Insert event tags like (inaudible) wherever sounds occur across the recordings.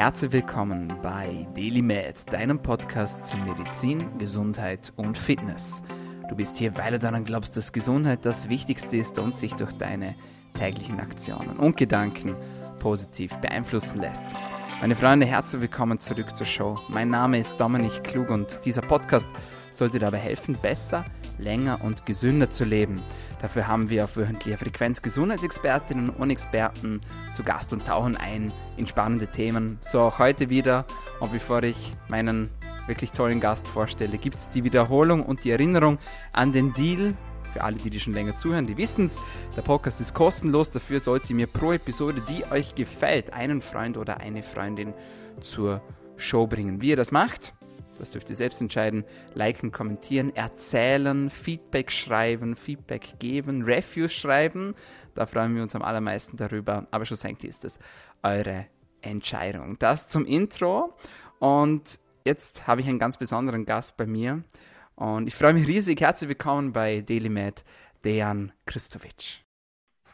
Herzlich willkommen bei DailyMed, deinem Podcast zu Medizin, Gesundheit und Fitness. Du bist hier, weil du daran glaubst, dass Gesundheit das Wichtigste ist und sich durch deine täglichen Aktionen und Gedanken positiv beeinflussen lässt. Meine Freunde, herzlich willkommen zurück zur Show. Mein Name ist Dominik Klug und dieser Podcast soll dir dabei helfen, besser, länger und gesünder zu leben. Dafür haben wir auf wöchentlicher Frequenz Gesundheitsexpertinnen und Experten zu Gast und tauchen ein in spannende Themen. So auch heute wieder. Und bevor ich meinen wirklich tollen Gast vorstelle, gibt es die Wiederholung und die Erinnerung an den Deal. Für alle, die, die schon länger zuhören, die wissen es. Der Podcast ist kostenlos. Dafür solltet ihr mir pro Episode, die euch gefällt, einen Freund oder eine Freundin zur Show bringen. Wie ihr das macht, das dürft ihr selbst entscheiden. Liken, kommentieren, erzählen, Feedback schreiben, Feedback geben, Reviews schreiben. Da freuen wir uns am allermeisten darüber. Aber schlussendlich ist es eure Entscheidung. Das zum Intro. Und jetzt habe ich einen ganz besonderen Gast bei mir. Und ich freue mich riesig. Herzlich willkommen bei DailyMed, Dejan Christovic.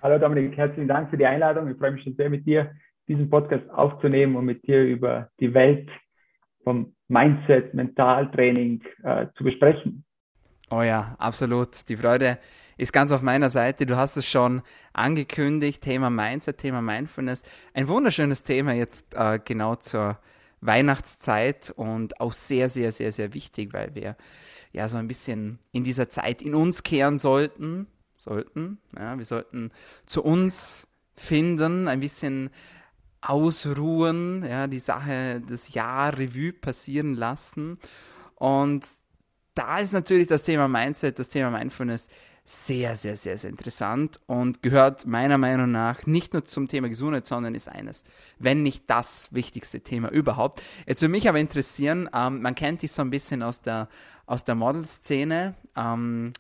Hallo Dominik, herzlichen Dank für die Einladung. Ich freue mich schon sehr mit dir, diesen Podcast aufzunehmen und mit dir über die Welt vom Mindset, Mentaltraining äh, zu besprechen. Oh ja, absolut. Die Freude ist ganz auf meiner Seite. Du hast es schon angekündigt, Thema Mindset, Thema Mindfulness. Ein wunderschönes Thema jetzt äh, genau zur Weihnachtszeit und auch sehr, sehr, sehr, sehr wichtig, weil wir ja so ein bisschen in dieser Zeit in uns kehren sollten. Sollten, ja, wir sollten zu uns finden, ein bisschen ausruhen, ja, die Sache, das Jahr Revue passieren lassen. Und da ist natürlich das Thema Mindset, das Thema Mindfulness sehr, sehr, sehr, sehr interessant und gehört meiner Meinung nach nicht nur zum Thema Gesundheit, sondern ist eines, wenn nicht das wichtigste Thema überhaupt. Jetzt würde mich aber interessieren, ähm, man kennt dich so ein bisschen aus der, aus der Model-Szene. Ähm,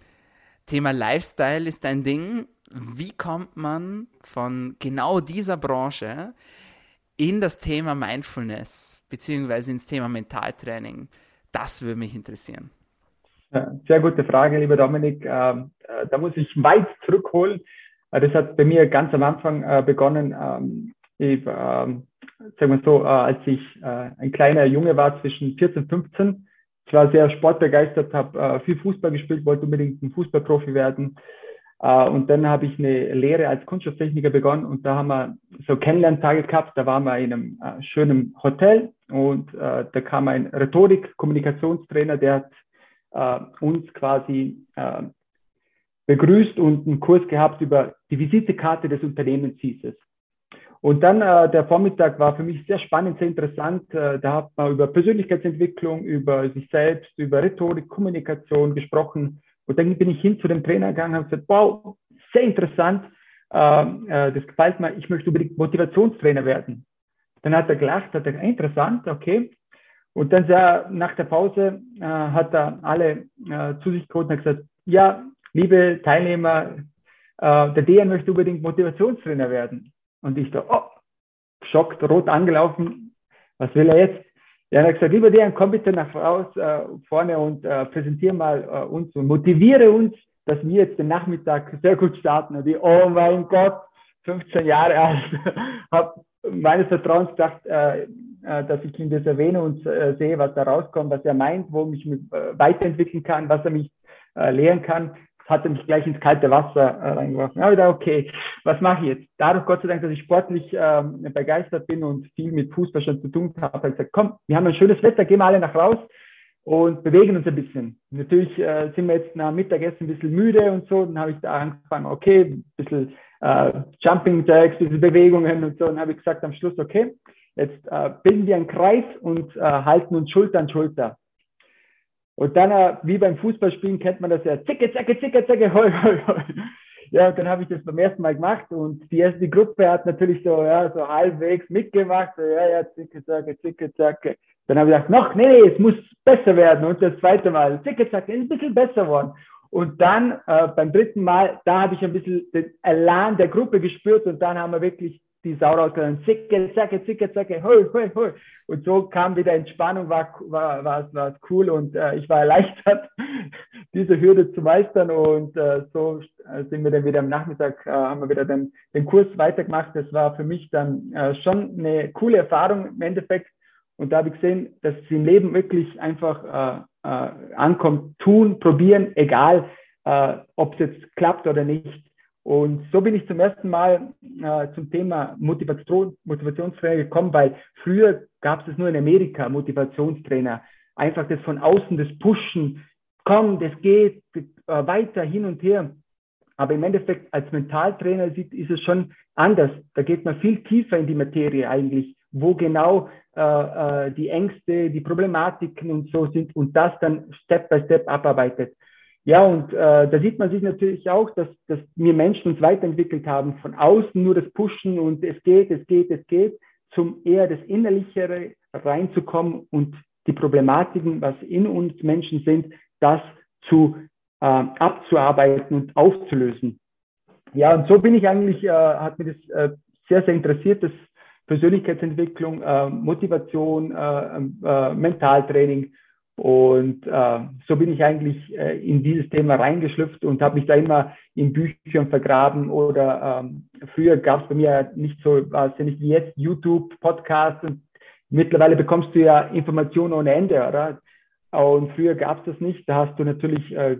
Thema Lifestyle ist ein Ding. Wie kommt man von genau dieser Branche in das Thema Mindfulness beziehungsweise ins Thema Mentaltraining? Das würde mich interessieren. Sehr gute Frage, lieber Dominik. Ähm, äh, da muss ich weit zurückholen. Äh, das hat bei mir ganz am Anfang äh, begonnen. Ähm, ich, ähm, sagen wir so, als ich ein kleiner Junge war, zwischen 14 und 15. Ich war sehr sportbegeistert, habe viel Fußball gespielt, wollte unbedingt ein Fußballprofi werden. Uh, und dann habe ich eine Lehre als Kunstschaftstechniker begonnen und da haben wir so Kennenlerntage gehabt. Da waren wir in einem uh, schönen Hotel und uh, da kam ein Rhetorik-Kommunikationstrainer, der hat uns quasi begrüßt und einen Kurs gehabt über die Visitekarte des Unternehmens hieß es. Und dann der Vormittag war für mich sehr spannend, sehr interessant. da hat man über Persönlichkeitsentwicklung, über sich selbst, über Rhetorik, Kommunikation gesprochen und dann bin ich hin zu dem Trainer gegangen und habe gesagt, wow, sehr interessant, ähm, äh, das gefällt mir, ich möchte unbedingt Motivationstrainer werden. Dann hat er gelacht, hat er gesagt, interessant, okay. Und dann sehr, nach der Pause äh, hat er alle äh, zu sich geholt und hat gesagt, ja, liebe Teilnehmer, äh, der Dejan möchte unbedingt Motivationstrainer werden. Und ich so, oh, schockt, rot angelaufen, was will er jetzt? Ja, er hat gesagt, lieber Dejan, komm bitte nach raus äh, vorne und äh, präsentiere mal äh, uns und motiviere uns, dass wir jetzt den Nachmittag sehr gut starten. Und ich, oh mein Gott, 15 Jahre alt, (laughs) habe meines Vertrauens gedacht, äh, äh, dass ich ihm das erwähne und äh, sehe, was da rauskommt, was er meint, wo ich mich äh, weiterentwickeln kann, was er mich äh, lehren kann hat er mich gleich ins kalte Wasser äh, reingeworfen. Ja, wieder okay, was mache ich jetzt? Dadurch, Gott sei Dank, dass ich sportlich ähm, begeistert bin und viel mit Fußball schon zu tun habe, habe ich gesagt, komm, wir haben ein schönes Wetter, gehen wir alle nach raus und bewegen uns ein bisschen. Natürlich äh, sind wir jetzt nach Mittagessen ein bisschen müde und so, dann habe ich da angefangen, okay, ein bisschen äh, Jumping Jacks, ein bisschen Bewegungen und so, dann habe ich gesagt am Schluss, okay, jetzt äh, bilden wir einen Kreis und äh, halten uns Schulter an Schulter. Und dann, äh, wie beim Fußballspielen, kennt man das ja, zicke, zacke, zicke, zacke, (laughs) hoi, hoi, hoi. Ja, und dann habe ich das beim ersten Mal gemacht und die erste Gruppe hat natürlich so, ja, so halbwegs mitgemacht, so, ja, ja, zicke, zacke, zicke, zacke. Dann habe ich gedacht, noch, nee, nee, es muss besser werden. Und das zweite Mal, zicke, zacke, ist ein bisschen besser geworden. Und dann äh, beim dritten Mal, da habe ich ein bisschen den Elan der Gruppe gespürt und dann haben wir wirklich die Sau rausgegangen, zicke, zacke, zicke, zacke, hoi, hoi, hoi. Und so kam wieder Entspannung, war, war, war, war cool und äh, ich war erleichtert, (laughs) diese Hürde zu meistern und äh, so äh, sind wir dann wieder am Nachmittag, äh, haben wir wieder den, den Kurs weitergemacht. Das war für mich dann äh, schon eine coole Erfahrung im Endeffekt. Und da habe ich gesehen, dass es im Leben wirklich einfach äh, äh, ankommt, tun, probieren, egal, äh, ob es jetzt klappt oder nicht. Und so bin ich zum ersten Mal äh, zum Thema Motivation, Motivationstrainer gekommen, weil früher gab es nur in Amerika Motivationstrainer. Einfach das von außen, das Pushen, komm, das geht äh, weiter hin und her. Aber im Endeffekt als Mentaltrainer sieht, ist es schon anders. Da geht man viel tiefer in die Materie eigentlich, wo genau äh, äh, die Ängste, die Problematiken und so sind und das dann Step by Step abarbeitet. Ja, und äh, da sieht man sich natürlich auch, dass, dass wir Menschen uns weiterentwickelt haben, von außen nur das Pushen und es geht, es geht, es geht, zum eher das Innerlichere reinzukommen und die Problematiken, was in uns Menschen sind, das zu äh, abzuarbeiten und aufzulösen. Ja, und so bin ich eigentlich, äh, hat mir das äh, sehr, sehr interessiert, das Persönlichkeitsentwicklung, äh, Motivation, äh, äh, Mentaltraining und äh, so bin ich eigentlich äh, in dieses Thema reingeschlüpft und habe mich da immer in Büchern vergraben oder ähm, früher gab es bei mir nicht so, war es nicht wie jetzt YouTube, Podcast und mittlerweile bekommst du ja Informationen ohne Ende, oder? Und früher gab es das nicht. Da hast du natürlich äh,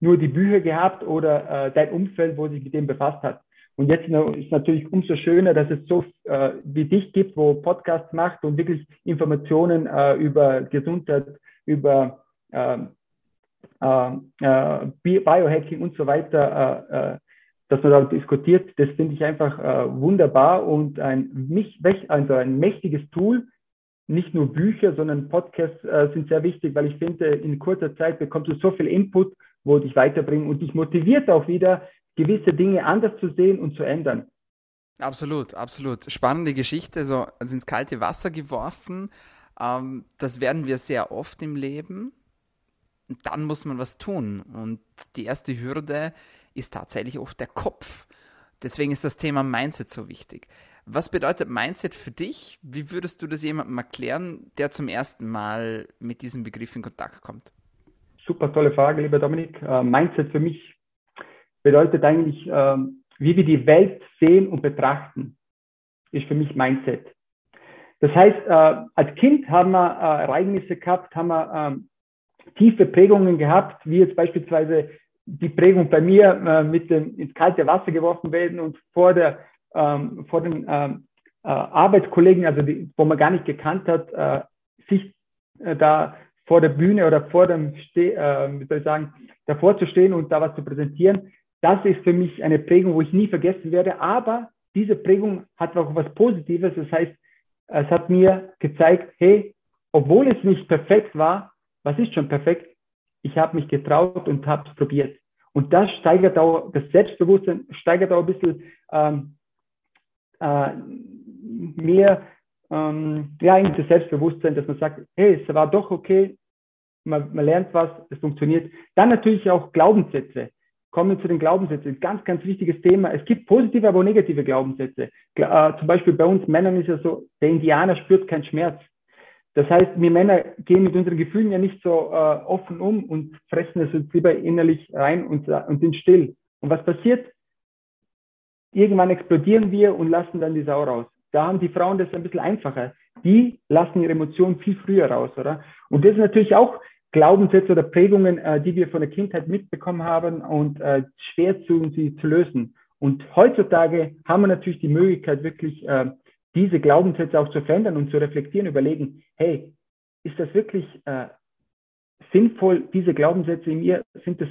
nur die Bücher gehabt oder äh, dein Umfeld, wo sich mit dem befasst hat. Und jetzt ist natürlich umso schöner, dass es so äh, wie dich gibt, wo Podcasts macht und wirklich Informationen äh, über Gesundheit über ähm, äh, äh, Biohacking und so weiter, äh, äh, dass man da diskutiert, das finde ich einfach wunderbar und ein, also ein mächtiges Tool. Nicht nur Bücher, sondern Podcasts äh, sind sehr wichtig, weil ich finde, in kurzer Zeit bekommst du so viel Input, wo dich weiterbringen und dich motiviert auch wieder, gewisse Dinge anders zu sehen und zu ändern. Absolut, absolut. Spannende Geschichte, so also ins kalte Wasser geworfen, ähm, das werden wir sehr oft im Leben. Und dann muss man was tun. Und die erste Hürde ist tatsächlich oft der Kopf. Deswegen ist das Thema Mindset so wichtig. Was bedeutet Mindset für dich? Wie würdest du das jemandem erklären, der zum ersten Mal mit diesem Begriff in Kontakt kommt? Super tolle Frage, lieber Dominik. Uh, Mindset für mich bedeutet eigentlich, uh, wie wir die Welt sehen und betrachten, ist für mich Mindset. Das heißt, äh, als Kind haben wir äh, Ereignisse gehabt, haben wir ähm, tiefe Prägungen gehabt, wie jetzt beispielsweise die Prägung bei mir äh, mit dem ins kalte Wasser geworfen werden und vor der ähm, vor den ähm, äh, Arbeitskollegen, also die, wo man gar nicht gekannt hat, sich da vor der Bühne oder vor dem Ste äh, wie soll ich sagen, davor zu stehen und da was zu präsentieren. Das ist für mich eine Prägung, wo ich nie vergessen werde. Aber diese Prägung hat auch was Positives. Das heißt, es hat mir gezeigt, hey, obwohl es nicht perfekt war, was ist schon perfekt? Ich habe mich getraut und habe es probiert. Und das steigert auch, das Selbstbewusstsein steigert auch ein bisschen ähm, äh, mehr, ähm, ja, das Selbstbewusstsein, dass man sagt, hey, es war doch okay, man, man lernt was, es funktioniert. Dann natürlich auch Glaubenssätze kommen wir zu den Glaubenssätzen. Ganz, ganz wichtiges Thema. Es gibt positive, aber auch negative Glaubenssätze. Äh, zum Beispiel bei uns Männern ist ja so, der Indianer spürt keinen Schmerz. Das heißt, wir Männer gehen mit unseren Gefühlen ja nicht so äh, offen um und fressen es uns lieber innerlich rein und, und sind still. Und was passiert? Irgendwann explodieren wir und lassen dann die Sau raus. Da haben die Frauen das ein bisschen einfacher. Die lassen ihre Emotionen viel früher raus, oder? Und das ist natürlich auch Glaubenssätze oder Prägungen, äh, die wir von der Kindheit mitbekommen haben und äh, schwer zu sie zu lösen. Und heutzutage haben wir natürlich die Möglichkeit, wirklich äh, diese Glaubenssätze auch zu verändern und zu reflektieren, überlegen, hey, ist das wirklich äh, sinnvoll, diese Glaubenssätze in mir, sind das,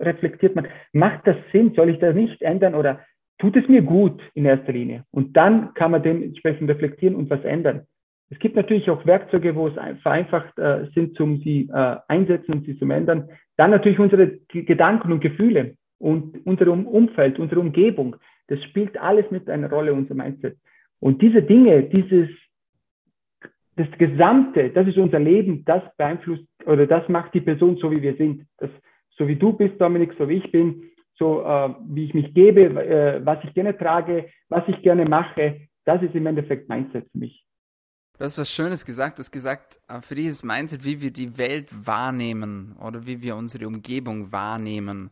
reflektiert man, macht das Sinn, soll ich das nicht ändern oder tut es mir gut in erster Linie? Und dann kann man dementsprechend reflektieren und was ändern. Es gibt natürlich auch Werkzeuge, wo es vereinfacht äh, sind, zum sie äh, einsetzen und sie zu ändern. Dann natürlich unsere Gedanken und Gefühle und unser Umfeld, unsere Umgebung. Das spielt alles mit einer Rolle, unser Mindset. Und diese Dinge, dieses, das Gesamte, das ist unser Leben, das beeinflusst oder das macht die Person so, wie wir sind. Das, so wie du bist, Dominik, so wie ich bin, so äh, wie ich mich gebe, äh, was ich gerne trage, was ich gerne mache, das ist im Endeffekt Mindset für mich. Du hast was Schönes gesagt. Du hast gesagt, äh, für dich ist Mindset, wie wir die Welt wahrnehmen oder wie wir unsere Umgebung wahrnehmen.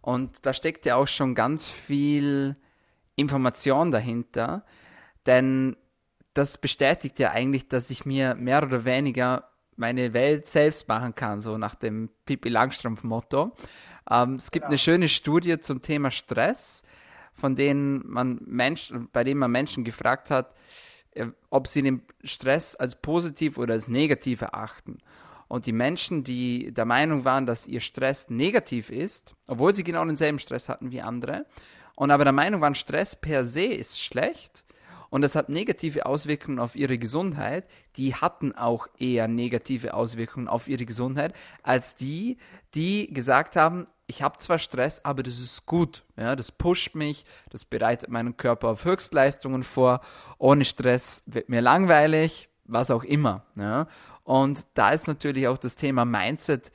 Und da steckt ja auch schon ganz viel Information dahinter, denn das bestätigt ja eigentlich, dass ich mir mehr oder weniger meine Welt selbst machen kann, so nach dem Pippi Langstrumpf-Motto. Ähm, es gibt genau. eine schöne Studie zum Thema Stress, von denen man Menschen, bei denen man Menschen gefragt hat, ob sie den Stress als positiv oder als negativ erachten. Und die Menschen, die der Meinung waren, dass ihr Stress negativ ist, obwohl sie genau denselben Stress hatten wie andere, und aber der Meinung waren, Stress per se ist schlecht und es hat negative Auswirkungen auf ihre Gesundheit, die hatten auch eher negative Auswirkungen auf ihre Gesundheit als die, die gesagt haben, ich habe zwar Stress, aber das ist gut. Ja, das pusht mich, das bereitet meinen Körper auf Höchstleistungen vor. Ohne Stress wird mir langweilig, was auch immer. Ja. Und da ist natürlich auch das Thema Mindset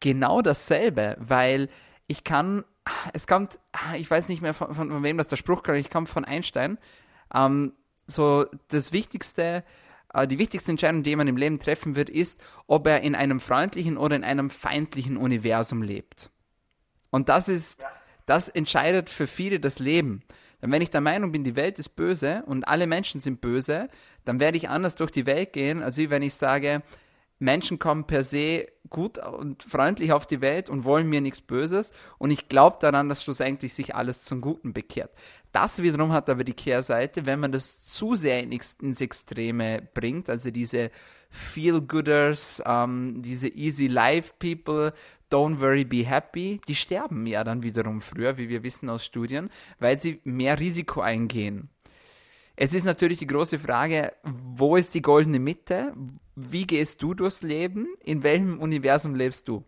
genau dasselbe, weil ich kann, es kommt, ich weiß nicht mehr von, von, von wem das der Spruch kam, ich komme von Einstein. Ähm, so das Wichtigste, äh, die wichtigste Entscheidung, die man im Leben treffen wird, ist, ob er in einem freundlichen oder in einem feindlichen Universum lebt. Und das ist, das entscheidet für viele das Leben. Denn wenn ich der Meinung bin, die Welt ist böse und alle Menschen sind böse, dann werde ich anders durch die Welt gehen, als wenn ich sage, Menschen kommen per se gut und freundlich auf die Welt und wollen mir nichts Böses und ich glaube daran, dass schlussendlich sich alles zum Guten bekehrt. Das wiederum hat aber die Kehrseite, wenn man das zu sehr ins Extreme bringt, also diese Feel-Gooders, ähm, diese Easy Life People, Don't Worry, Be Happy, die sterben ja dann wiederum früher, wie wir wissen aus Studien, weil sie mehr Risiko eingehen. Jetzt ist natürlich die große Frage, wo ist die goldene Mitte? Wie gehst du durchs Leben? In welchem Universum lebst du?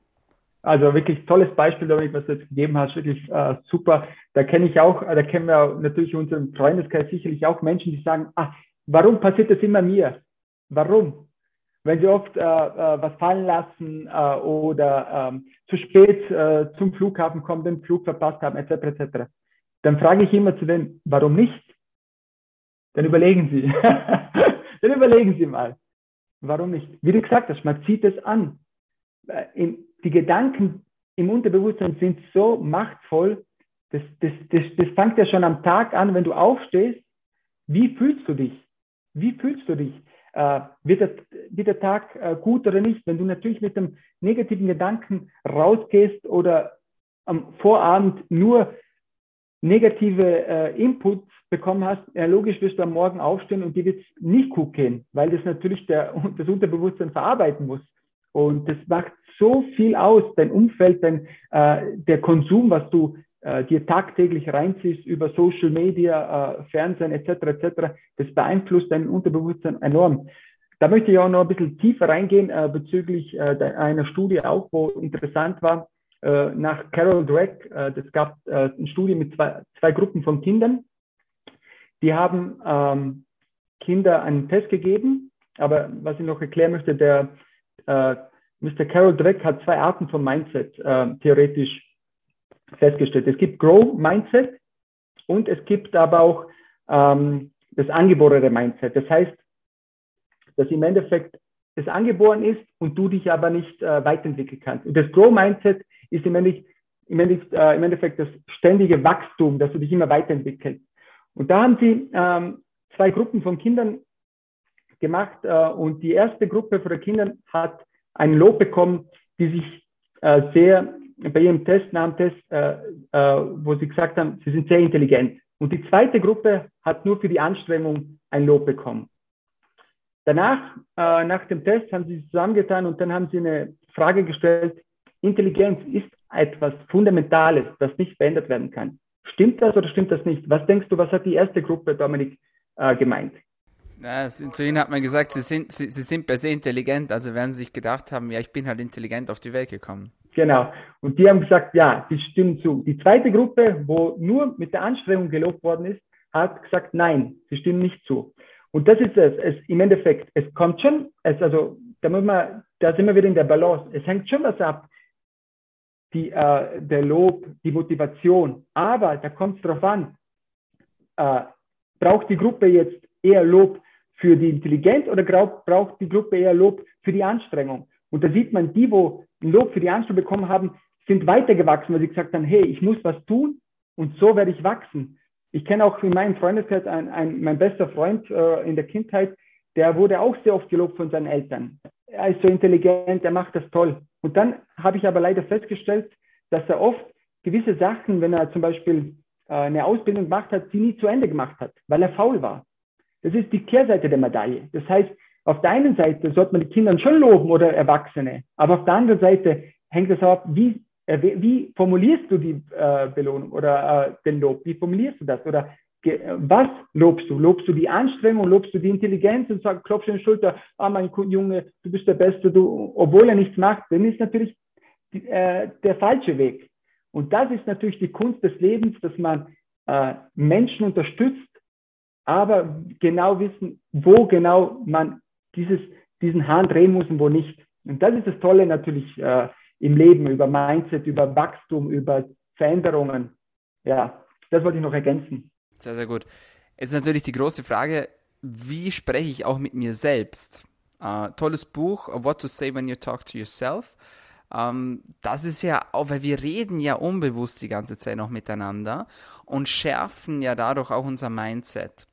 Also wirklich tolles Beispiel, Dominik, was du jetzt gegeben hast, wirklich äh, super. Da kenne ich auch, da kennen wir natürlich in unserem Freundeskreis sicherlich auch Menschen, die sagen, ah, warum passiert das immer mir? Warum? wenn sie oft äh, äh, was fallen lassen äh, oder ähm, zu spät äh, zum Flughafen kommen, den Flug verpasst haben, etc., etc., dann frage ich immer zu denen, warum nicht? Dann überlegen Sie. (laughs) dann überlegen Sie mal, warum nicht? Wie du gesagt hast, man zieht es an. Äh, die Gedanken im Unterbewusstsein sind so machtvoll, das, das, das, das fängt ja schon am Tag an, wenn du aufstehst. Wie fühlst du dich? Wie fühlst du dich? äh, wird, der, wird der Tag äh, gut oder nicht. Wenn du natürlich mit dem negativen Gedanken rausgehst oder am Vorabend nur negative äh, Inputs bekommen hast, ja, logisch wirst du am Morgen aufstehen und dir wird es nicht gut gehen, weil das natürlich der, (laughs) das Unterbewusstsein verarbeiten muss. Und das macht so viel aus, dein Umfeld, dein, äh, der Konsum, was du äh, dir tagtäglich reinziehst über Social Media, äh, Fernsehen etc. etc. Das beeinflusst dein Unterbewusstsein enorm. Da möchte ich auch noch ein bisschen tiefer reingehen äh, bezüglich äh, einer Studie auch, wo interessant war, äh, nach Carol Dweck, äh, gab äh, eine Studie mit zwei, zwei Gruppen von Kindern. Die haben ähm, Kinder einen Test gegeben, aber was ich noch erklären möchte, der äh, Mr. Carol Dweck hat zwei Arten von Mindset äh, theoretisch festgestellt. Es gibt Grow Mindset und es gibt aber auch ähm, das angeborene Mindset. Das heißt, dass im Endeffekt es angeboren ist und du dich aber nicht äh, weiterentwickeln kannst. Und das Grow Mindset ist im Endeffekt, im, Endeffekt, äh, im Endeffekt das ständige Wachstum, dass du dich immer weiterentwickelst. Und da haben sie ähm, zwei Gruppen von Kindern gemacht äh, und die erste Gruppe von Kindern hat ein Lob bekommen, die sich äh, sehr bei ihrem Test, nach äh, äh, wo sie gesagt haben, sie sind sehr intelligent. Und die zweite Gruppe hat nur für die Anstrengung ein Lob bekommen. Danach, äh, nach dem Test, haben sie sich zusammengetan und dann haben sie eine Frage gestellt, Intelligenz ist etwas Fundamentales, das nicht verändert werden kann. Stimmt das oder stimmt das nicht? Was denkst du, was hat die erste Gruppe, Dominik, äh, gemeint? Ja, zu ihnen hat man gesagt, sie sind, sie, sie sind per se intelligent, also werden sie sich gedacht haben, ja, ich bin halt intelligent auf die Welt gekommen. Genau. Und die haben gesagt, ja, die stimmen zu. Die zweite Gruppe, wo nur mit der Anstrengung gelobt worden ist, hat gesagt, nein, sie stimmen nicht zu. Und das ist es, es im Endeffekt, es kommt schon, es, also da, muss man, da sind wir wieder in der Balance. Es hängt schon was ab, die, äh, der Lob, die Motivation. Aber da kommt es darauf an, äh, braucht die Gruppe jetzt eher Lob für die Intelligenz oder braucht die Gruppe eher Lob für die Anstrengung? Und da sieht man, die, wo Lob für die Anstrengung bekommen haben, sind weitergewachsen, weil sie gesagt haben, hey, ich muss was tun und so werde ich wachsen. Ich kenne auch in meinem Freundeskreis ein, ein, mein bester Freund äh, in der Kindheit, der wurde auch sehr oft gelobt von seinen Eltern. Er ist so intelligent, er macht das toll. Und dann habe ich aber leider festgestellt, dass er oft gewisse Sachen, wenn er zum Beispiel äh, eine Ausbildung gemacht hat, sie nie zu Ende gemacht hat, weil er faul war. Das ist die Kehrseite der Medaille. Das heißt, auf der einen Seite sollte man die Kinder schon loben oder Erwachsene, aber auf der anderen Seite hängt es ab, wie, wie formulierst du die äh, Belohnung oder äh, den Lob? Wie formulierst du das? Oder was lobst du? Lobst du die Anstrengung, lobst du die Intelligenz und sagst, klopfst in die Schulter, ah, mein Junge, du bist der Beste, du, obwohl er nichts macht, dann ist natürlich äh, der falsche Weg. Und das ist natürlich die Kunst des Lebens, dass man äh, Menschen unterstützt, aber genau wissen, wo genau man dieses, diesen Hahn drehen muss und wo nicht. Und das ist das Tolle natürlich äh, im Leben, über Mindset, über Wachstum, über Veränderungen. Ja, das wollte ich noch ergänzen. Sehr, sehr gut. Jetzt ist natürlich die große Frage, wie spreche ich auch mit mir selbst? Uh, tolles Buch, What to Say When You Talk to Yourself. Ähm, das ist ja auch, weil wir reden ja unbewusst die ganze Zeit noch miteinander und schärfen ja dadurch auch unser Mindset.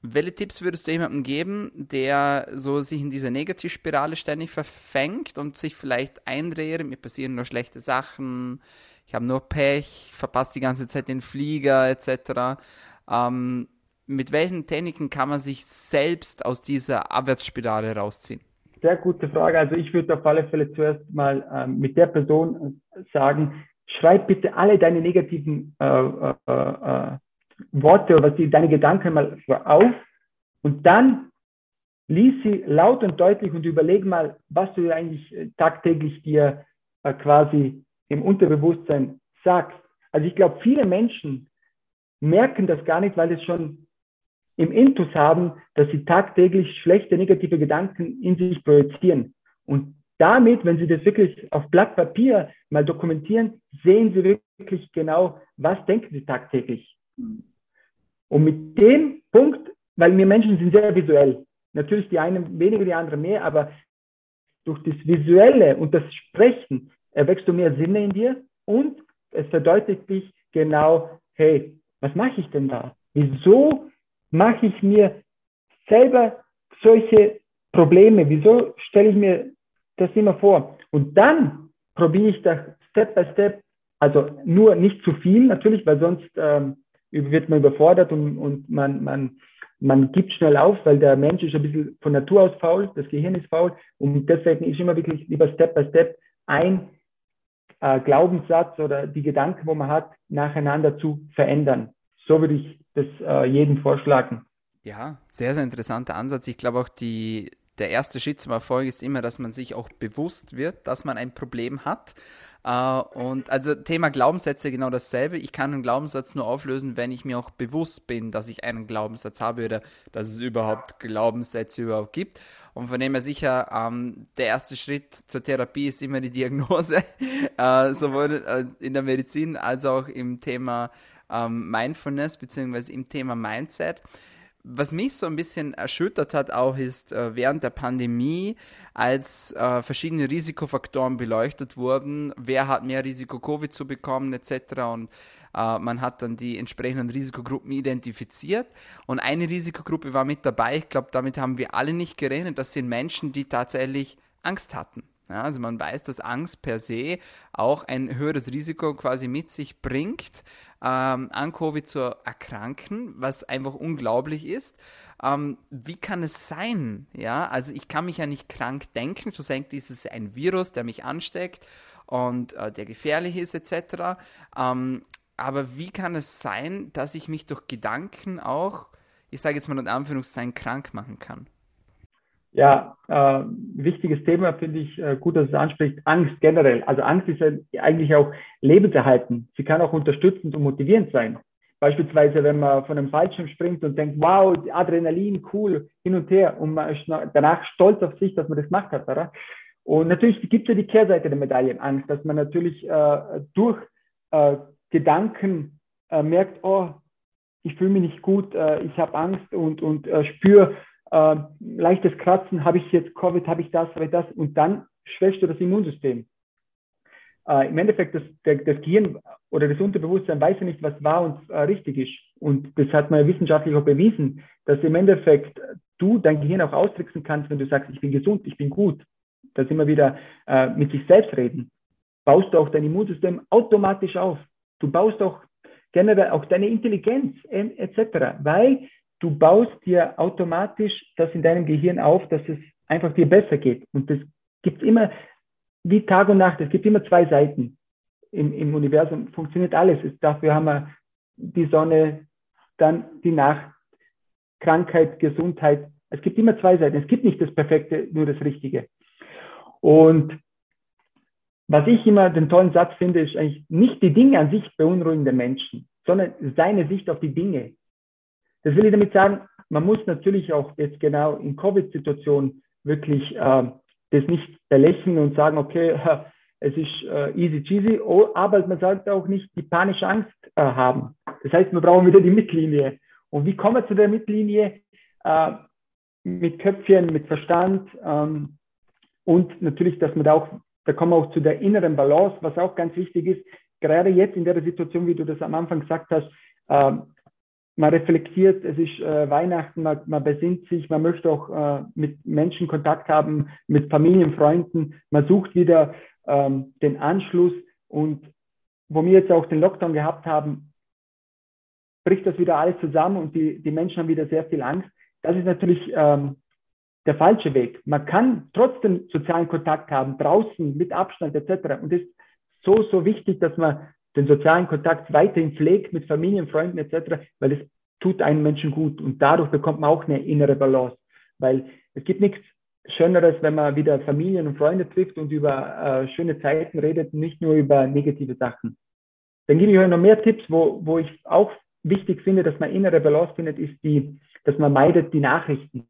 Welche Tipps würdest du jemandem geben, der so sich in dieser Negativspirale ständig verfängt und sich vielleicht einredet, mir passieren nur schlechte Sachen, ich habe nur Pech, verpasse die ganze Zeit den Flieger etc. Ähm, mit welchen Techniken kann man sich selbst aus dieser Abwärtsspirale rausziehen? Sehr gute Frage. Also ich würde auf alle Fälle zuerst mal ähm, mit der Person äh, sagen, schreib bitte alle deine negativen äh, äh, äh, Worte oder die, deine Gedanken mal auf und dann lies sie laut und deutlich und überleg mal, was du eigentlich äh, tagtäglich dir äh, quasi im Unterbewusstsein sagst. Also ich glaube, viele Menschen merken das gar nicht, weil es schon im Intus haben, dass sie tagtäglich schlechte, negative Gedanken in sich projizieren. Und damit, wenn Sie das wirklich auf Blatt Papier mal dokumentieren, sehen Sie wirklich genau, was denken Sie tagtäglich. Und mit dem Punkt, weil wir Menschen sind sehr visuell, natürlich die einen weniger, die anderen mehr, aber durch das Visuelle und das Sprechen erwächst du mehr Sinne in dir und es verdeutlicht dich genau, hey, was mache ich denn da? Wieso mache ich mir selber solche Probleme? Wieso stelle ich mir das immer vor? Und dann probiere ich das Step by Step, also nur nicht zu viel natürlich, weil sonst ähm, wird man überfordert und, und man, man, man gibt schnell auf, weil der Mensch ist ein bisschen von Natur aus faul, das Gehirn ist faul und deswegen ist immer wirklich lieber Step by Step ein äh, Glaubenssatz oder die Gedanken, wo man hat, nacheinander zu verändern. So würde ich das äh, jedem vorschlagen. Ja, sehr, sehr interessanter Ansatz. Ich glaube auch, die, der erste Schritt zum Erfolg ist immer, dass man sich auch bewusst wird, dass man ein Problem hat. Uh, und also Thema Glaubenssätze genau dasselbe. Ich kann einen Glaubenssatz nur auflösen, wenn ich mir auch bewusst bin, dass ich einen Glaubenssatz habe oder dass es überhaupt Glaubenssätze überhaupt gibt. Und von dem her sicher, ähm, der erste Schritt zur Therapie ist immer die Diagnose, (laughs) äh, sowohl äh, in der Medizin als auch im Thema ähm, Mindfulness beziehungsweise im Thema Mindset. Was mich so ein bisschen erschüttert hat auch ist äh, während der Pandemie, als äh, verschiedene Risikofaktoren beleuchtet wurden, wer hat mehr Risiko, Covid zu bekommen etc. Und äh, man hat dann die entsprechenden Risikogruppen identifiziert. Und eine Risikogruppe war mit dabei. Ich glaube, damit haben wir alle nicht gerechnet. Das sind Menschen, die tatsächlich Angst hatten. Ja, also man weiß, dass Angst per se auch ein höheres Risiko quasi mit sich bringt, ähm, an Covid zu erkranken, was einfach unglaublich ist. Ähm, wie kann es sein? Ja, also ich kann mich ja nicht krank denken. Schlussendlich ist es ein Virus, der mich ansteckt und äh, der gefährlich ist etc. Ähm, aber wie kann es sein, dass ich mich durch Gedanken auch, ich sage jetzt mal in Anführungszeichen, krank machen kann? Ja, äh, wichtiges Thema finde ich äh, gut, dass es anspricht. Angst generell. Also Angst ist eigentlich auch lebenserhaltend. Sie kann auch unterstützend und motivierend sein. Beispielsweise, wenn man von einem Fallschirm springt und denkt, wow, Adrenalin, cool, hin und her und man ist danach stolz auf sich, dass man das gemacht hat, oder? Und natürlich gibt es ja die Kehrseite der Medaille, Angst, dass man natürlich äh, durch äh, Gedanken äh, merkt, oh, ich fühle mich nicht gut, äh, ich habe Angst und, und äh, spüre äh, leichtes Kratzen, habe ich jetzt Covid, habe ich das, habe ich das und dann schwächst du das Immunsystem. äh, im Endeffekt das, der, das Gehirn oder das Unterbewusstsein weiß ja nicht, was wahr und äh, richtig ist. Und das hat man ja wissenschaftlich auch bewiesen, dass im Endeffekt du dein Gehirn auch austricksen kannst, wenn du sagst, ich bin gesund, ich bin gut. Da sind wir wieder äh, mit sich selbst reden. Baust du auch dein Immunsystem automatisch auf. Du baust auch generell auch deine Intelligenz etc., weil du baust dir automatisch das in deinem Gehirn auf, dass es einfach dir besser geht. Und das gibt immer wie Tag und Nacht. Es gibt immer zwei Seiten. Im, im Universum funktioniert alles. Es, dafür haben wir die Sonne, dann die Nacht, Krankheit, Gesundheit. Es gibt immer zwei Seiten. Es gibt nicht das Perfekte, nur das Richtige. Und was ich immer den tollen Satz finde, ist eigentlich nicht die Dinge an sich beunruhigen den Menschen, sondern seine Sicht auf die Dinge. Das will ich damit sagen, man muss natürlich auch jetzt genau in Covid-Situationen wirklich äh, das nicht belächeln und sagen, okay, (laughs) es ist äh, easy cheesy, oh, aber man sollte auch nicht die panische Angst äh, haben. Das heißt, wir brauchen wieder die Mittellinie. Und wie kommen wir zu der Mittellinie? Äh, mit Köpfchen, mit Verstand ähm, und natürlich, dass man da auch, da kommen wir auch zu der inneren Balance, was auch ganz wichtig ist, gerade jetzt in der Situation, wie du das am Anfang gesagt hast, ähm, man reflektiert, es ist äh, Weihnachten, man, man, besinnt sich, man möchte auch äh, mit Menschen Kontakt haben, mit Familien, Freunden, man sucht wieder ähm, den Anschluss und wo wir jetzt auch den Lockdown gehabt haben, bricht das wieder alles zusammen und die, die Menschen haben wieder sehr viel Angst. Das ist natürlich ähm, der falsche Weg. Man kann trotzdem sozialen Kontakt haben, draußen, mit Abstand etc. Und es ist so, so wichtig, dass man den sozialen Kontakt weiterhin pflegt mit Familien, Freunden etc., weil es tut einem Menschen gut und dadurch bekommt man auch eine innere Balance, weil es gibt nichts Schöneres, wenn man wieder Familien und Freunde trifft und über äh, schöne Zeiten redet, nicht nur über negative Sachen. Dann gebe ich euch noch mehr Tipps, wo, wo ich auch wichtig finde, dass man innere Balance findet, ist die, dass man meidet die Nachrichten.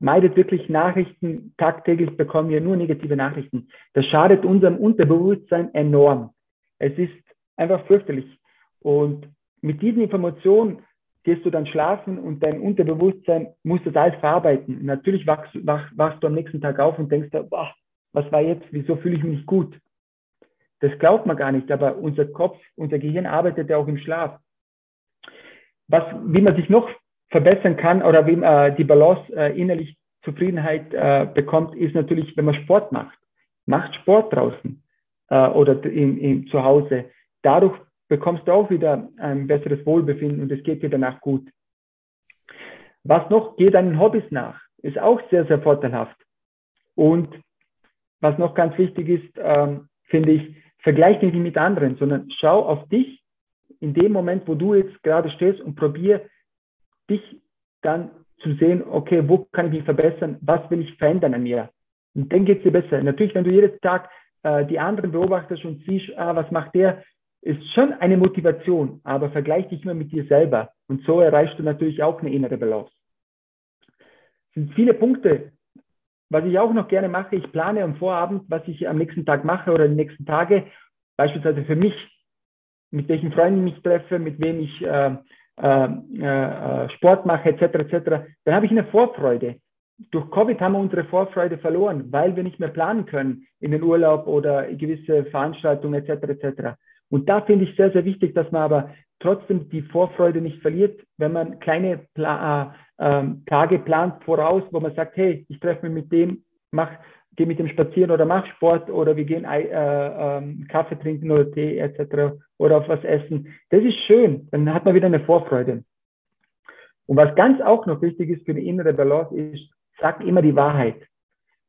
Meidet wirklich Nachrichten. Tagtäglich bekommen wir nur negative Nachrichten. Das schadet unserem Unterbewusstsein enorm. Es ist einfach fürchterlich. Und mit diesen Informationen gehst du dann schlafen und dein Unterbewusstsein muss das alles verarbeiten. Natürlich wachst, wach, wachst du am nächsten Tag auf und denkst, boah, was war jetzt? Wieso fühle ich mich nicht gut? Das glaubt man gar nicht, aber unser Kopf, unser Gehirn arbeitet ja auch im Schlaf. Was, wie man sich noch verbessern kann oder wie man äh, die Balance äh, innerlich Zufriedenheit äh, bekommt, ist natürlich, wenn man Sport macht. Macht Sport draußen äh, oder in, in, zu Hause dadurch bekommst du auch wieder ein besseres Wohlbefinden und es geht dir danach gut. Was noch? Geh deinen Hobbys nach. Ist auch sehr, sehr vorteilhaft. Und was noch ganz wichtig ist, ähm, finde ich, vergleich dich nicht mit anderen, sondern schau auf dich in dem Moment, wo du jetzt gerade stehst und probier dich dann zu sehen, okay, wo kann ich mich verbessern, was will ich verändern an mir. Und dann geht es dir besser. Natürlich, wenn du jeden Tag äh, die anderen beobachtest und siehst, ah, was macht der, ist schon eine Motivation, aber vergleich dich immer mit dir selber. Und so erreichst du natürlich auch eine innere Balance. Es sind viele Punkte. Was ich auch noch gerne mache, ich plane am Vorabend, was ich am nächsten Tag mache oder die nächsten Tage. Beispielsweise für mich, mit welchen Freunden ich mich treffe, mit wem ich äh, äh, äh, Sport mache, etc., etc. Dann habe ich eine Vorfreude. Durch Covid haben wir unsere Vorfreude verloren, weil wir nicht mehr planen können in den Urlaub oder gewisse Veranstaltungen, etc., etc. Und da finde ich sehr, sehr wichtig, dass man aber trotzdem die Vorfreude nicht verliert, wenn man kleine Pla äh, äh, Tage plant voraus, wo man sagt, hey, ich treffe mich mit dem, mach, gehe mit dem spazieren oder mach Sport oder wir gehen äh, ähm, Kaffee trinken oder Tee etc. oder auf was essen. Das ist schön, dann hat man wieder eine Vorfreude. Und was ganz auch noch wichtig ist für die innere Balance ist, sag immer die Wahrheit.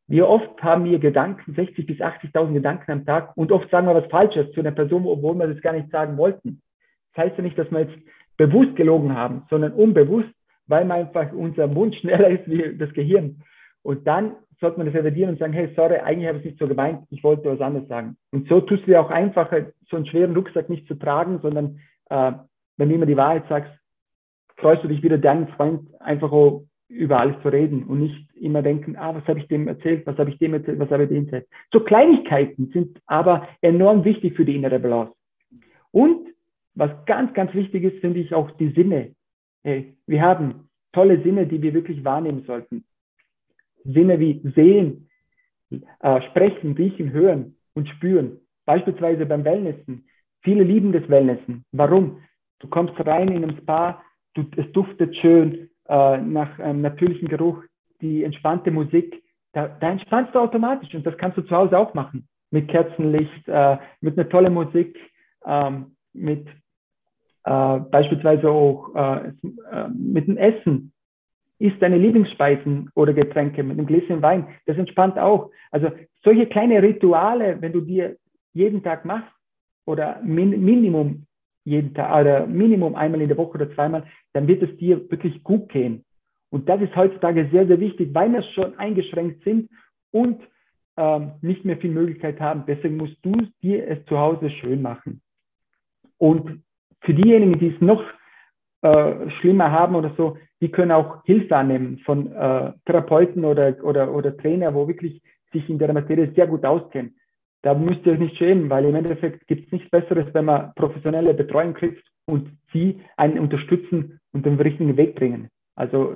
Wie oft haben wir Gedanken, 60 bis 80.000 Gedanken am Tag und oft sagen wir was Falsches zu einer Person, obwohl wir das gar nicht sagen wollten. Das heißt ja nicht, dass wir jetzt bewusst gelogen haben, sondern unbewusst, weil man einfach unser Mund (laughs) schneller ist wie das Gehirn. Und dann sollte man das revidieren und sagen, hey, sorry, eigentlich habe ich es nicht so gemeint, ich wollte was anderes sagen. Und so tust du dir auch einfacher, so einen schweren Rucksack nicht zu tragen, sondern äh, wenn du immer die Wahrheit sagst, freust du dich wieder, deinen Freund einfach über alles zu reden und nicht immer denken, ah, was habe ich dem erzählt, was habe ich dem erzählt, was habe ich dem erzählt. So Kleinigkeiten sind aber enorm wichtig für die innere Balance. Und was ganz, ganz wichtig ist, finde ich auch die Sinne. Hey, wir haben tolle Sinne, die wir wirklich wahrnehmen sollten. Sinne wie sehen, äh, sprechen, riechen, hören und spüren. beispielsweise beim Wellnessen. Viele lieben das Wellnessen. Warum? Du kommst rein in einem Spa, du, es duftet schön äh, nach einem natürlichen Geruch, die entspannte Musik, da, da entspannst du automatisch und das kannst du zu Hause auch machen. Mit Kerzenlicht, äh, mit einer tollen Musik, ähm, mit äh, beispielsweise auch äh, äh, mit dem Essen. Isst deine Lieblingsspeisen oder Getränke mit einem Gläschen Wein. Das entspannt auch. Also solche kleine Rituale, wenn du dir jeden Tag machst oder min Minimum jeden Tag oder Minimum einmal in der Woche oder zweimal, dann wird es dir wirklich gut gehen. Und das ist heutzutage sehr, sehr wichtig, weil wir schon eingeschränkt sind und ähm, nicht mehr viel Möglichkeit haben. Deswegen musst du dir es zu Hause schön machen. Und für diejenigen, die es noch äh, schlimmer haben oder so, die können auch Hilfe annehmen von äh, Therapeuten oder, oder, oder Trainer, wo wirklich sich in der Materie sehr gut auskennen. Da müsst ihr euch nicht schämen, weil im Endeffekt gibt es nichts Besseres, wenn man professionelle Betreuung kriegt und sie einen unterstützen und den richtigen Weg bringen. Also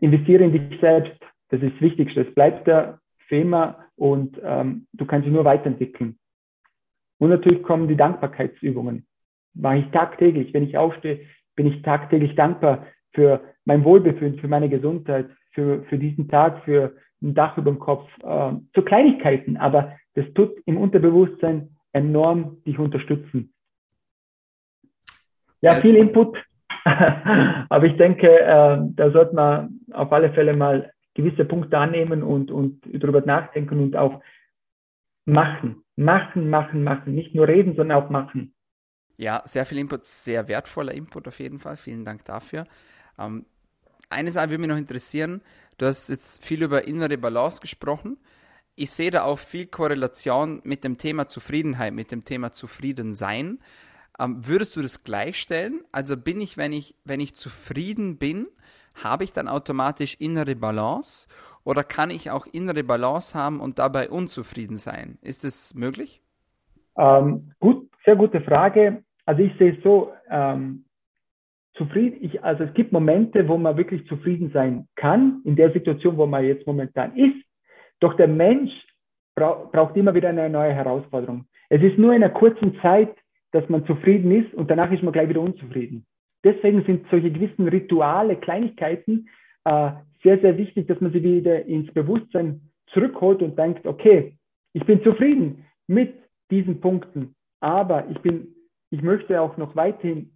investiere in dich selbst, das ist das Wichtigste. Es bleibt für immer und ähm, du kannst dich nur weiterentwickeln. Und natürlich kommen die Dankbarkeitsübungen. Mache ich tagtäglich. Wenn ich aufstehe, bin ich tagtäglich dankbar für mein Wohlbefinden, für meine Gesundheit, für, für diesen Tag, für ein Dach über dem Kopf, äh, zu Kleinigkeiten. Aber das tut im Unterbewusstsein enorm dich unterstützen. Ja, viel Input. (laughs) Aber ich denke, äh, da sollte man auf alle Fälle mal gewisse Punkte annehmen und, und darüber nachdenken und auch machen. Machen, machen, machen. Nicht nur reden, sondern auch machen. Ja, sehr viel Input, sehr wertvoller Input auf jeden Fall. Vielen Dank dafür. Ähm, eine Sache würde mich noch interessieren. Du hast jetzt viel über innere Balance gesprochen. Ich sehe da auch viel Korrelation mit dem Thema Zufriedenheit, mit dem Thema Zufriedensein. Ähm, würdest du das gleichstellen? Also bin ich, wenn ich, wenn ich zufrieden bin, habe ich dann automatisch innere Balance? Oder kann ich auch innere Balance haben und dabei unzufrieden sein? Ist das möglich? Ähm, gut, sehr gute Frage. Also ich sehe es so, ähm, zufrieden, ich, also es gibt Momente, wo man wirklich zufrieden sein kann, in der Situation, wo man jetzt momentan ist. Doch der Mensch bra braucht immer wieder eine neue Herausforderung. Es ist nur in einer kurzen Zeit, dass man zufrieden ist und danach ist man gleich wieder unzufrieden. Deswegen sind solche gewissen Rituale, Kleinigkeiten äh, sehr, sehr wichtig, dass man sie wieder ins Bewusstsein zurückholt und denkt, okay, ich bin zufrieden mit diesen Punkten, aber ich bin, ich möchte auch noch weiterhin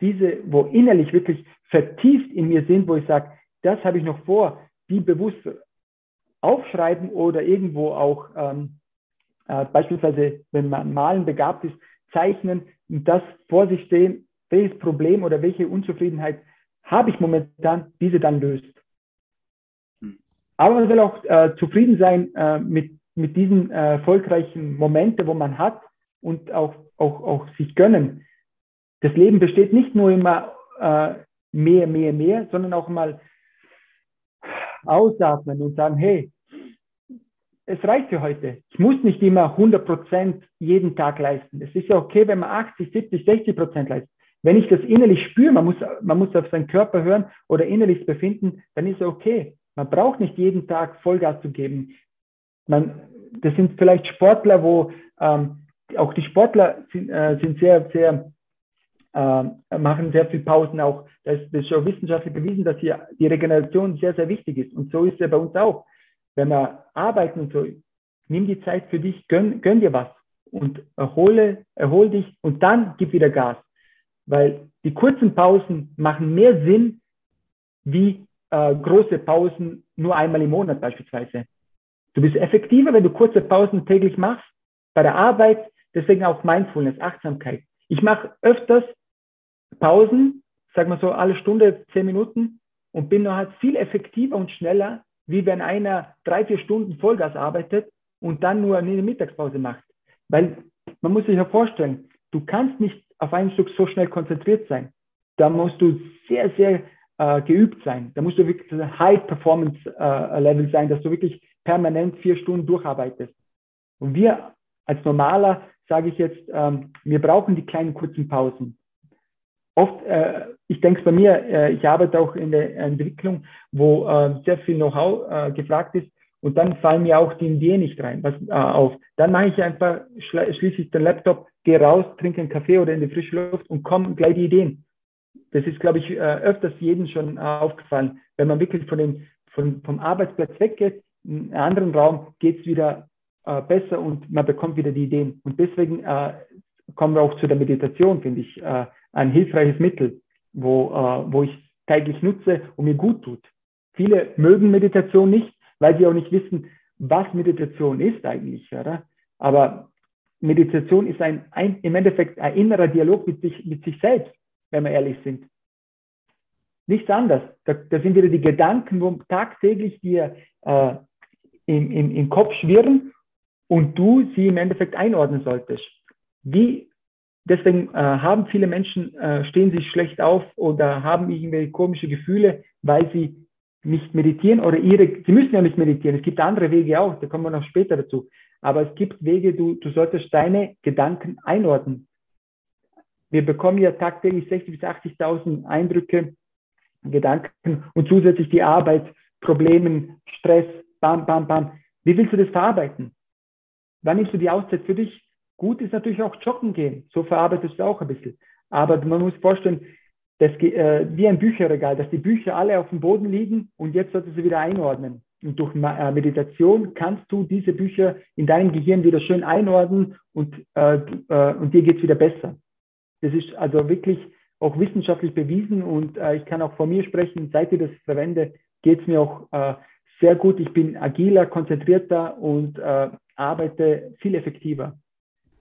diese, wo innerlich wirklich vertieft in mir sind, wo ich sage, das habe ich noch vor, die bewusst aufschreiben oder irgendwo auch ähm, äh, beispielsweise, wenn man malen begabt ist, zeichnen und das vor sich stehen, welches Problem oder welche Unzufriedenheit habe ich momentan, diese dann löst. Aber man soll auch äh, zufrieden sein äh, mit, mit diesen äh, erfolgreichen Momenten, wo man hat und auch, auch, auch sich gönnen. Das Leben besteht nicht nur immer äh, mehr, mehr, mehr, sondern auch mal ausatmen und sagen, hey, es reicht für heute. Ich muss nicht immer 100 Prozent jeden Tag leisten. Es ist ja okay, wenn man 80, 70, 60 Prozent leistet. Wenn ich das innerlich spüre, man muss, man muss auf seinen Körper hören oder innerlich befinden, dann ist es okay. Man braucht nicht jeden Tag Vollgas zu geben. Man, das sind vielleicht Sportler, wo ähm, auch die Sportler sind, äh, sind sehr, sehr, machen sehr viel Pausen auch. Das, ist schon wissenschaftlich bewiesen, dass hier die Regeneration sehr, sehr wichtig ist. Und so ist es bei uns auch. Wenn wir arbeiten und so, nimm die Zeit für dich, gönn, gönn dir was und erhole, erhol dich und dann gib wieder Gas. Weil die kurzen Pausen machen mehr Sinn wie äh, große Pausen nur einmal im Monat beispielsweise. Du bist effektiver, wenn du kurze Pausen täglich machst, bei der Arbeit, deswegen auch Mindfulness, Achtsamkeit. Ich mache öfters Pausen, sag mal so alle Stunde, zehn Minuten und bin noch halt viel effektiver und schneller, wie wenn einer drei, vier Stunden Vollgas arbeitet und dann nur eine Mittagspause macht. Weil man muss sich ja vorstellen, du kannst nicht auf ein Stück so schnell konzentriert sein. Da musst du sehr, sehr äh, geübt sein. Da musst du wirklich High-Performance-Level äh, sein, dass du wirklich permanent vier Stunden durcharbeitest. Und wir als Normaler, sage ich jetzt, ähm, wir brauchen die kleinen kurzen Pausen. Oft, äh, ich denke es bei mir, äh, ich arbeite auch in der Entwicklung, wo äh, sehr viel Know-how äh, gefragt ist. und dann fallen mir auch die Ideen nicht rein, was, äh, auf. Dann mache ich einfach, schließe ich den Laptop, gehe raus, trinke einen Kaffee oder in die frische Luft und kommen gleich die Ideen. Das ist, glaube ich, äh, öfters jedem schon äh, aufgefallen. Wenn man wirklich von dem, von, vom Arbeitsplatz weggeht, in einen anderen Raum, geht es wieder äh, besser und man bekommt wieder die Ideen. Und deswegen äh, kommen wir auch zu der Meditation, finde ich, äh, ein hilfreiches Mittel, wo, äh, wo ich täglich nutze und mir gut tut. Viele mögen Meditation nicht, weil sie auch nicht wissen, was Meditation ist eigentlich. Oder? Aber Meditation ist ein, ein, im Endeffekt ein innerer Dialog mit sich, mit sich selbst, wenn wir ehrlich sind. Nichts anderes. Da, da sind wieder die Gedanken, wo tagtäglich dir äh, im, im, im Kopf schwirren und du sie im Endeffekt einordnen solltest. Wie, deswegen äh, haben viele Menschen, äh, stehen sich schlecht auf oder haben irgendwelche komische Gefühle, weil sie nicht meditieren oder ihre, sie müssen ja nicht meditieren. Es gibt andere Wege auch, da kommen wir noch später dazu. Aber es gibt Wege, du, du solltest deine Gedanken einordnen. Wir bekommen ja tagtäglich 60.000 bis 80.000 Eindrücke, Gedanken und zusätzlich die Arbeit, Problemen, Stress, bam, bam, bam. Wie willst du das verarbeiten? Wann nimmst du die Auszeit für dich? Gut ist natürlich auch joggen gehen. So verarbeitest du auch ein bisschen. Aber man muss vorstellen, das, äh, wie ein Bücherregal, dass die Bücher alle auf dem Boden liegen und jetzt solltest du sie wieder einordnen. Und durch äh, Meditation kannst du diese Bücher in deinem Gehirn wieder schön einordnen und, äh, äh, und dir geht's wieder besser. Das ist also wirklich auch wissenschaftlich bewiesen und äh, ich kann auch von mir sprechen, seit ich das verwende, geht's mir auch äh, sehr gut. Ich bin agiler, konzentrierter und arbeite viel effektiver.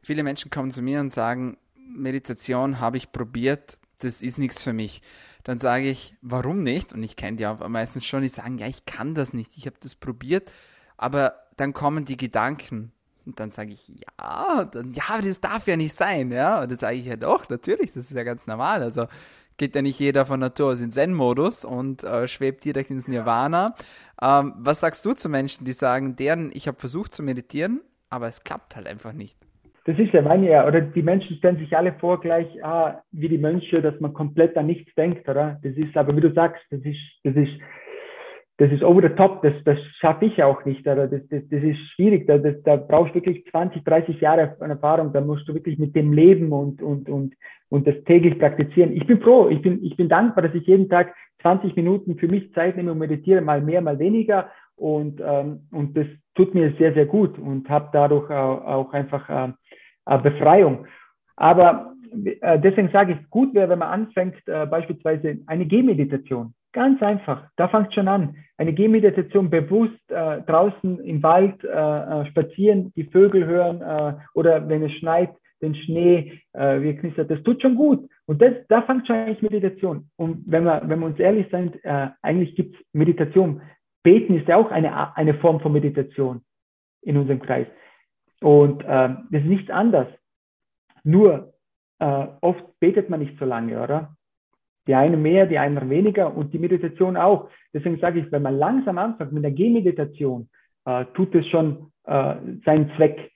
Viele Menschen kommen zu mir und sagen, Meditation habe ich probiert, das ist nichts für mich. Dann sage ich, warum nicht? Und ich kenne die auch meistens schon, die sagen, ja, ich kann das nicht, ich habe das probiert, aber dann kommen die Gedanken. Und dann sage ich, ja, dann, ja, aber das darf ja nicht sein, ja. Und dann sage ich ja doch, natürlich, das ist ja ganz normal. Also geht ja nicht jeder von Natur aus in Zen-Modus und äh, schwebt direkt ins Nirvana. Ähm, was sagst du zu Menschen, die sagen, deren, ich habe versucht zu meditieren, aber es klappt halt einfach nicht? Das ist ja meine ja, oder die Menschen stellen sich alle vor gleich, ah, wie die Mönche, dass man komplett an nichts denkt, oder? Das ist, aber wie du sagst, das ist, das ist, das ist over the top, das, das schaffe ich auch nicht, oder? Das, das, das ist schwierig, da, das, da brauchst du wirklich 20, 30 Jahre Erfahrung, da musst du wirklich mit dem leben und, und, und, und das täglich praktizieren. Ich bin froh, ich bin, ich bin dankbar, dass ich jeden Tag 20 Minuten für mich Zeit nehme und meditiere, mal mehr, mal weniger. Und, ähm, und das tut mir sehr, sehr gut und habe dadurch auch, einfach äh, Befreiung. Aber äh, deswegen sage ich, gut wäre, wenn man anfängt, äh, beispielsweise eine Gehmeditation. Ganz einfach, da fängt schon an. Eine Gehmeditation bewusst äh, draußen im Wald äh, spazieren, die Vögel hören äh, oder wenn es schneit, den Schnee, äh, wie knistert, das tut schon gut. Und das, da fängt schon eigentlich Meditation. Und wenn wir, wenn wir uns ehrlich sind, eigentlich gibt es Meditation. Beten ist ja auch eine, eine Form von Meditation in unserem Kreis. Und äh, das ist nichts anderes. Nur äh, oft betet man nicht so lange, oder? Die einen mehr, die anderen weniger und die Meditation auch. Deswegen sage ich, wenn man langsam anfängt mit der Gehmeditation, äh, tut es schon äh, seinen Zweck.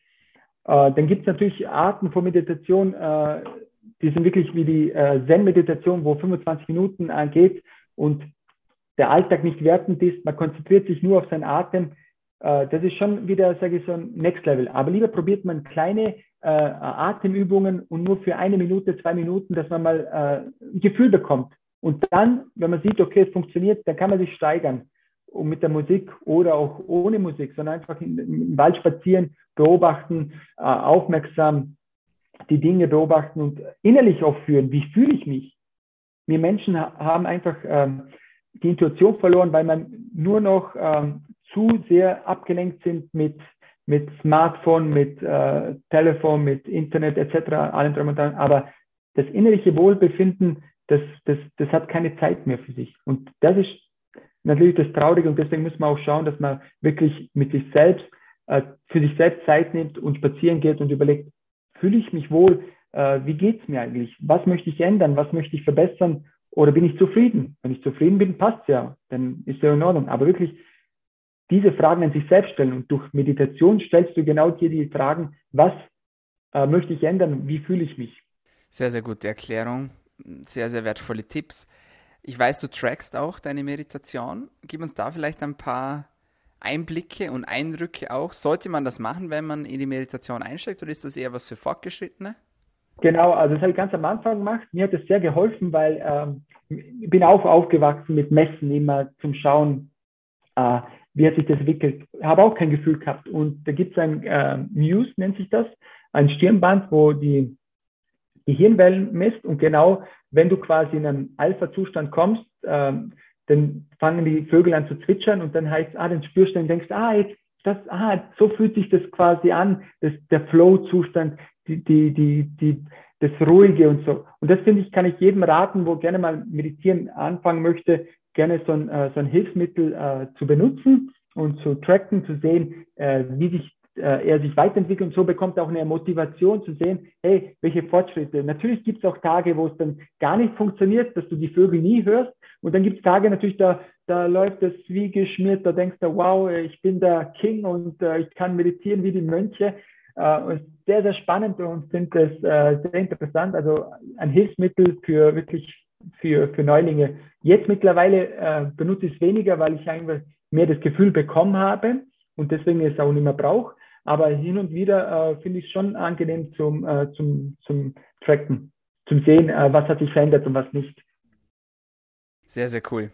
Äh, dann gibt es natürlich Arten von Meditation, äh, die sind wirklich wie die äh, Zen-Meditation, wo 25 Minuten äh, geht und der Alltag nicht wertend ist. Man konzentriert sich nur auf seinen Atem äh, das ist schon wieder, sage ich so, ein Next Level. Aber lieber probiert man kleine äh, Atemübungen und nur für eine Minute, zwei Minuten, dass man mal äh, ein Gefühl bekommt. Und dann, wenn man sieht, okay, es funktioniert, dann kann man sich steigern. Und mit der Musik oder auch ohne Musik, sondern einfach im Wald spazieren, beobachten, äh, aufmerksam die Dinge beobachten und innerlich auch führen. Wie fühle ich mich? Wir Menschen haben einfach ähm, die Intuition verloren, weil man nur noch ähm, zu sehr abgelenkt sind mit, mit Smartphone, mit äh, Telefon, mit Internet etc., allem drum und dran. Aber das innerliche Wohlbefinden, das, das, das hat keine Zeit mehr für sich. Und das ist natürlich das Traurige und deswegen muss man auch schauen, dass man wirklich mit sich selbst, äh, für sich selbst Zeit nimmt und spazieren geht und überlegt, fühle ich mich wohl, äh, wie geht's mir eigentlich, was möchte ich ändern, was möchte ich verbessern oder bin ich zufrieden? Wenn ich zufrieden bin, passt ja, dann ist ja in Ordnung. Aber wirklich diese Fragen an sich selbst stellen. Und durch Meditation stellst du genau dir die Fragen, was äh, möchte ich ändern, wie fühle ich mich. Sehr, sehr gute Erklärung, sehr, sehr wertvolle Tipps. Ich weiß, du trackst auch deine Meditation. Gib uns da vielleicht ein paar Einblicke und Eindrücke auch. Sollte man das machen, wenn man in die Meditation einsteigt oder ist das eher was für Fortgeschrittene? Genau, also das habe ich ganz am Anfang gemacht. Mir hat das sehr geholfen, weil ähm, ich bin auch aufgewachsen mit Messen immer zum Schauen, äh, wie hat sich das entwickelt. Habe auch kein Gefühl gehabt. Und da gibt es ein äh, Muse, nennt sich das, ein Stirnband, wo die Gehirnwellen misst und genau, wenn du quasi in einen Alpha-Zustand kommst, ähm, dann fangen die Vögel an zu zwitschern und dann heißt, ah, dann spürst du und denkst, ah, jetzt, das, ah, so fühlt sich das quasi an, das, der Flow-Zustand, die, die, die, die, das Ruhige und so. Und das finde ich, kann ich jedem raten, wo gerne mal meditieren anfangen möchte, gerne so ein, äh, so ein Hilfsmittel äh, zu benutzen und zu tracken, zu sehen, äh, wie sich äh, er sich weiterentwickelt und so bekommt er auch eine Motivation zu sehen, hey, welche Fortschritte. Natürlich gibt es auch Tage, wo es dann gar nicht funktioniert, dass du die Vögel nie hörst. Und dann gibt es Tage natürlich, da, da läuft das wie geschmiert, da denkst du, wow, ich bin der King und äh, ich kann meditieren wie die Mönche. Äh, ist sehr, sehr spannend und finde äh, sehr interessant. Also ein Hilfsmittel für wirklich für, für Neulinge. Jetzt mittlerweile äh, benutze ich es weniger, weil ich einfach mehr das Gefühl bekommen habe und deswegen es auch nicht mehr brauche. Aber hin und wieder äh, finde ich es schon angenehm zum, zum, zum Tracken, zum Sehen, was hat sich verändert und was nicht. Sehr, sehr cool.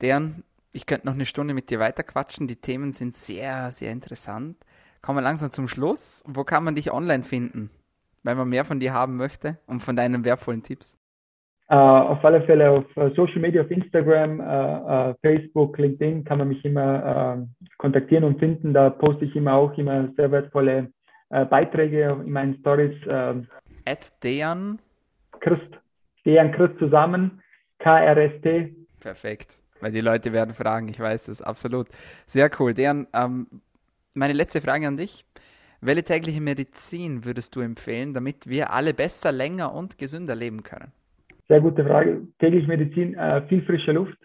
Deren, ich könnte noch eine Stunde mit dir weiterquatschen. Die Themen sind sehr, sehr interessant. Kommen wir langsam zum Schluss. Wo kann man dich online finden, wenn man mehr von dir haben möchte und von deinen wertvollen Tipps? Uh, auf alle Fälle auf uh, Social Media, auf Instagram, uh, Facebook, LinkedIn kann man mich immer kontaktieren und finden. Da poste ich immer auch immer sehr wertvolle Beiträge in meinen Stories. At Dejan Christ. Dejan Christ zusammen. KRST. Perfekt. Weil die Leute werden fragen, ich weiß das, absolut. Sehr cool. Dejan, ähm, meine letzte Frage an dich. Welche tägliche Medizin würdest du empfehlen, damit wir alle besser, länger und gesünder leben können? Sehr gute Frage. Täglich Medizin, äh, viel frische Luft,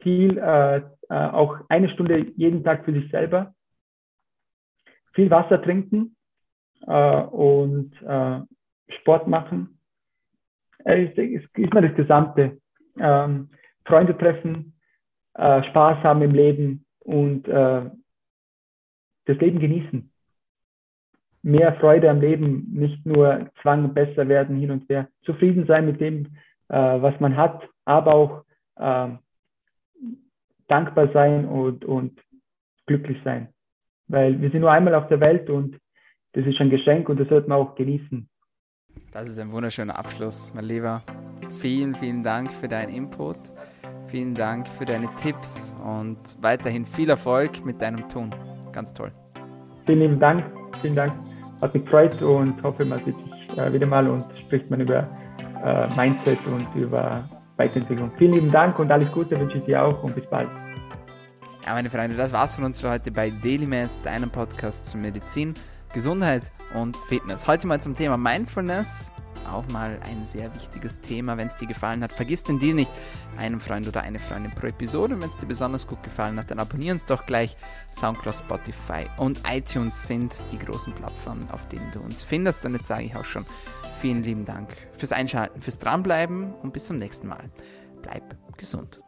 viel, äh, äh, auch eine Stunde jeden Tag für sich selber, viel Wasser trinken äh, und äh, Sport machen. Es ist, mal das Gesamte. Ähm, Freunde treffen, äh, Spaß haben im Leben und das Leben genießen mehr Freude am Leben, nicht nur Zwang, besser werden hin und her. Zufrieden sein mit dem, äh, was man hat, aber auch äh, dankbar sein und, und glücklich sein. Weil wir sind nur einmal auf der Welt und das ist ein Geschenk und das sollte man auch genießen. Das ist ein wunderschöner Abschluss, mein Lieber. Vielen, vielen Dank für deinen Input. Vielen Dank für deine Tipps und weiterhin viel Erfolg mit deinem Tun. Ganz toll. Vielen lieben Dank. Vielen Dank hat mich gefreut und hoffe, man sieht sich äh, wieder mal und spricht man über äh, Mindset und über Weiterentwicklung. Vielen lieben Dank und alles Gute wünsche ich dir auch und bis bald. Ja, meine Freunde, das war's von uns für heute bei DailyMed, deinem Podcast zu Medizin, Gesundheit und Fitness. Heute mal zum Thema Mindfulness auch mal ein sehr wichtiges Thema. Wenn es dir gefallen hat, vergiss den Deal nicht. Einem Freund oder eine Freundin pro Episode. Wenn es dir besonders gut gefallen hat, dann abonnieren uns doch gleich. Soundcloud, Spotify und iTunes sind die großen Plattformen, auf denen du uns findest. Und jetzt sage ich auch schon vielen lieben Dank fürs Einschalten, fürs Dranbleiben und bis zum nächsten Mal. Bleib gesund.